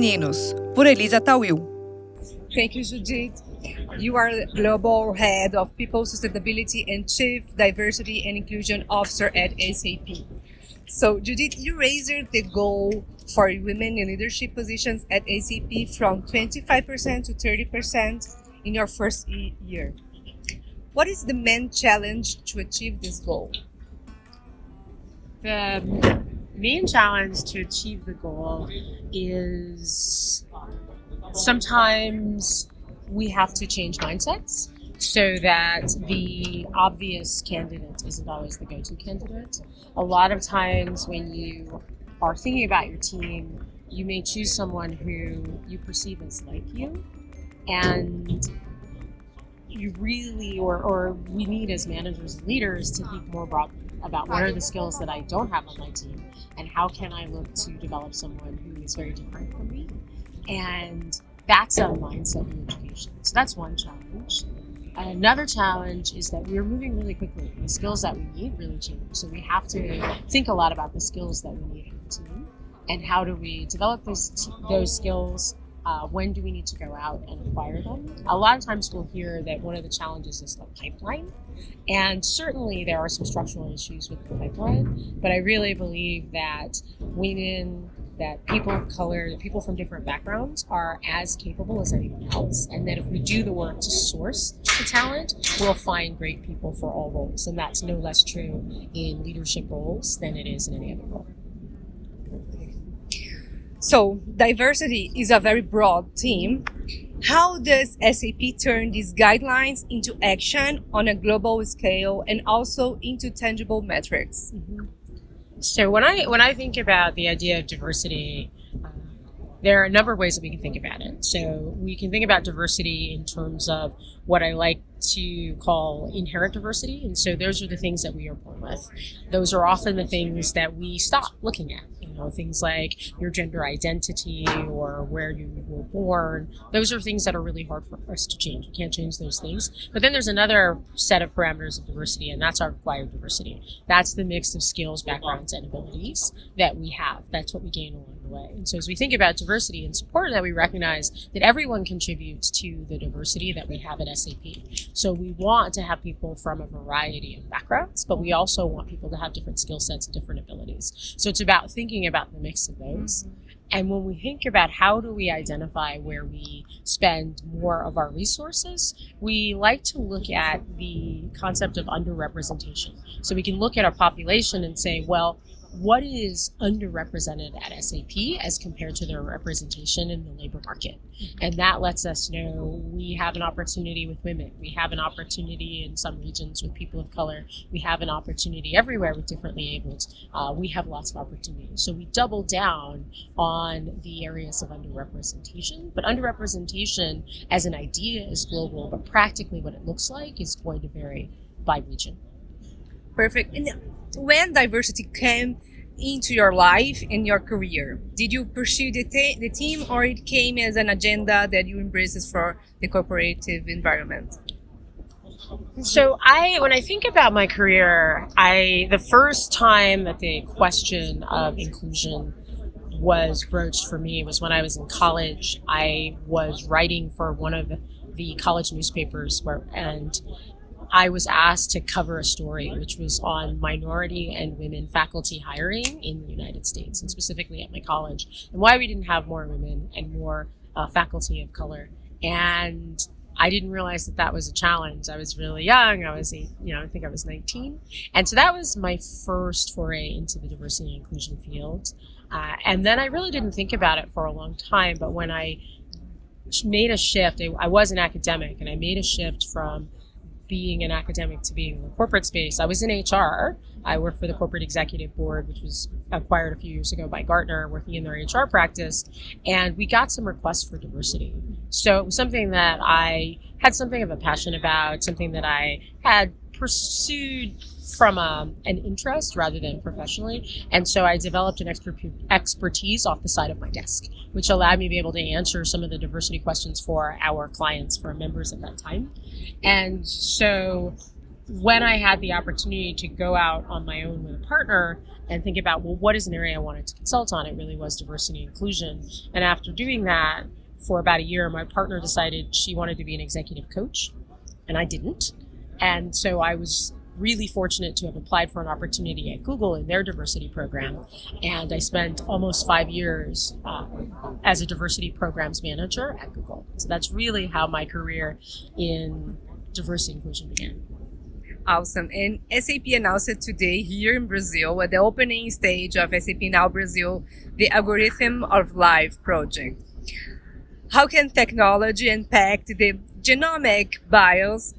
Meninos, por Elisa Tawil. Thank you, Judith. You are Global Head of People Sustainability and Chief Diversity and Inclusion Officer at SAP. So, Judith, you raised the goal for women in leadership positions at SAP from 25% to 30% in your first year. What is the main challenge to achieve this goal? The main challenge to achieve the goal is sometimes we have to change mindsets so that the obvious candidate isn't always the go to candidate. A lot of times when you are thinking about your team, you may choose someone who you perceive as like you. And you really, or, or we need as managers and leaders to think more broadly about what are the skills that I don't have on my team and how can I look to develop someone who is very different from me. And that's a mindset in education. So that's one challenge. Another challenge is that we're moving really quickly. The skills that we need really change. So we have to think a lot about the skills that we need in the team and how do we develop those, those skills uh, when do we need to go out and acquire them? A lot of times we'll hear that one of the challenges is the pipeline. And certainly there are some structural issues with the pipeline, but I really believe that women, that people of color, that people from different backgrounds are as capable as anyone else. And that if we do the work to source the talent, we'll find great people for all roles. And that's no less true in leadership roles than it is in any other role. So, diversity is a very broad theme. How does SAP turn these guidelines into action on a global scale and also into tangible metrics? Mm-hmm. So, when I when I think about the idea of diversity, uh, there are a number of ways that we can think about it. So, we can think about diversity in terms of what I like to call inherent diversity, and so those are the things that we are born with. Those are often the things that we stop looking at You know, things like your gender identity or where you were born. Those are things that are really hard for us to change. We can't change those things. But then there's another set of parameters of diversity, and that's our acquired diversity. That's the mix of skills, backgrounds, and abilities that we have. That's what we gain along the way. And so as we think about diversity, it's important that we recognize that everyone contributes to the diversity that we have at SAP. So we want to have people from a variety of backgrounds, but we also want people to have different skill sets and different abilities. So it's about thinking about the mix of those. Mm-hmm. And when we think about how do we identify where we spend more of our resources, we like to look at the concept of underrepresentation. So we can look at our population and say, well, what is underrepresented at SAP as compared to their representation in the labor market. And that lets us know we have an opportunity with women. We have an opportunity in some regions with people of color. We have an opportunity everywhere with differently abled. Uh, we have lots of opportunities. So we double down on the areas of underrepresentation. But underrepresentation as an idea is global, but practically what it looks like is going to vary by region. Perfect. And when diversity came into your life and your career, did you pursue the, the team or it came as an agenda that you embraces for the corporative environment? So I, when I think about my career, I the first time that the question of inclusion was broached for me was when I was in college. I was writing for one of the college newspapers where, and I was asked to cover a story which was on minority and women faculty hiring in the United States, and specifically at my college, and why we didn't have more women and more uh, faculty of color. And I didn't realize that that was a challenge. I was really young. I was, eight, you know, I think I was 19. And so that was my first foray into the diversity and inclusion field. Uh, and then I really didn't think about it for a long time. But when I made a shift, I, I was an academic and I made a shift from being an academic to being in the corporate space. I was in HR. I worked for the corporate executive board, which was acquired a few years ago by Gartner, working in their HR practice. And we got some requests for diversity. So it was something that I had something of a passion about, something that I had pursued from um, an interest rather than professionally. And so I developed an exper- expertise off the side of my desk, which allowed me to be able to answer some of the diversity questions for our clients, for members at that time. And so when I had the opportunity to go out on my own with a partner and think about, well, what is an area I wanted to consult on? It really was diversity and inclusion. And after doing that for about a year, my partner decided she wanted to be an executive coach, and I didn't. And so I was really fortunate to have applied for an opportunity at Google in their diversity program. And I spent almost five years uh, as a diversity programs manager at Google. So that's really how my career in diversity inclusion began. Awesome. And SAP announced today here in Brazil at the opening stage of SAP Now Brazil, the Algorithm of Life project. How can technology impact the genomic bios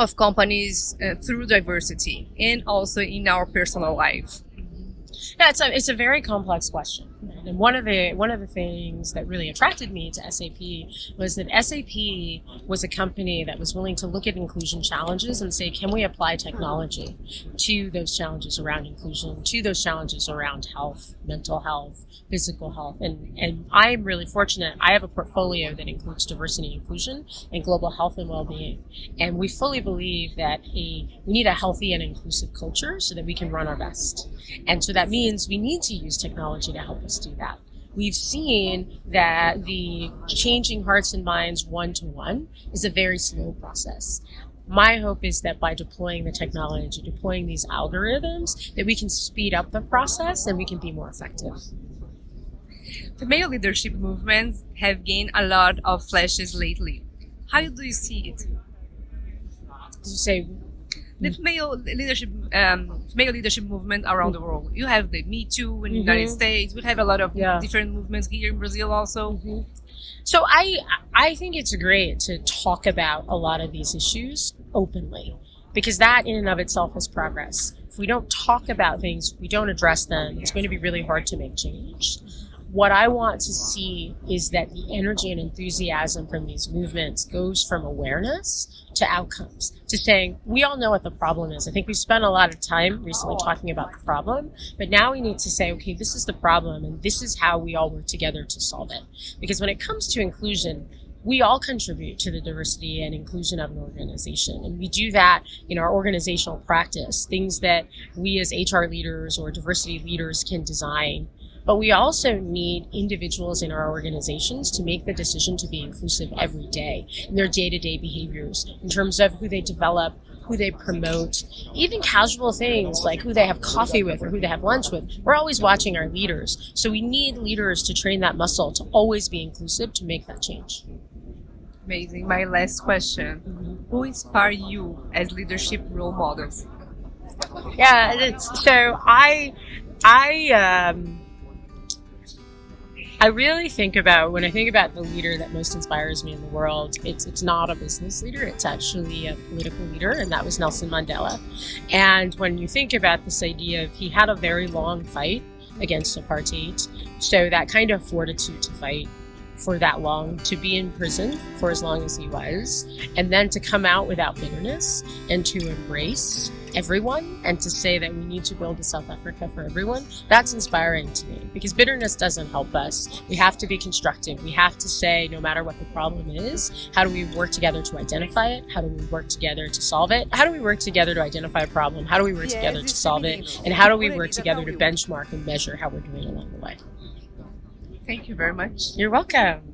of companies uh, through diversity and also in our personal life? Yeah, it's a, it's a very complex question. And one of the one of the things that really attracted me to SAP was that SAP was a company that was willing to look at inclusion challenges and say, can we apply technology to those challenges around inclusion, to those challenges around health, mental health, physical health, and and I'm really fortunate. I have a portfolio that includes diversity inclusion and global health and well-being, and we fully believe that a we need a healthy and inclusive culture so that we can run our best, and so that means we need to use technology to help us do that. We've seen that the changing hearts and minds one to one is a very slow process. My hope is that by deploying the technology, deploying these algorithms, that we can speed up the process and we can be more effective. Female leadership movements have gained a lot of flashes lately. How do you see it? To say the female leadership um, female leadership movement around the world. You have the Me Too in the United Mhm. States. We have a lot of Yeah. different movements here in Brazil also. So I I think it's great to talk about a lot of these issues openly because that in and of itself is progress. If we don't talk about things, we don't address them, it's going to be really hard to make change. What I want to see is that the energy and enthusiasm from these movements goes from awareness to outcomes, to saying, we all know what the problem is. I think we've spent a lot of time recently talking about the problem, but now we need to say, okay, this is the problem and this is how we all work together to solve it. Because when it comes to inclusion, we all contribute to the diversity and inclusion of an organization. And we do that in our organizational practice, things that we as HR leaders or diversity leaders can design. But we also need individuals in our organizations to make the decision to be inclusive every day in their day to day behaviors in terms of who they develop, who they promote, even casual things like who they have coffee with or who they have lunch with. We're always watching our leaders. So we need leaders to train that muscle to always be inclusive to make that change. Amazing. My last question: Who inspire you as leadership role models? Yeah, it's so I I um I really think about when I think about the leader that most inspires me in the world, it's it's not a business leader, it's actually a political leader, and that was Nelson Mandela. And when you think about this idea of he had a very long fight against apartheid, so that kind of fortitude to fight for that long, to be in prison for as long as he was, and then to come out without bitterness and to embrace everyone and to say that we need to build a South Africa for everyone, that's inspiring to me because bitterness doesn't help us. We have to be constructive. We have to say, no matter what the problem is, how do we work together to identify it? How do we work together to solve it? How do we work together to identify a problem? How do we work together to solve it? And how do we work together to benchmark and measure how we're doing along the way? Thank you very much. You're welcome.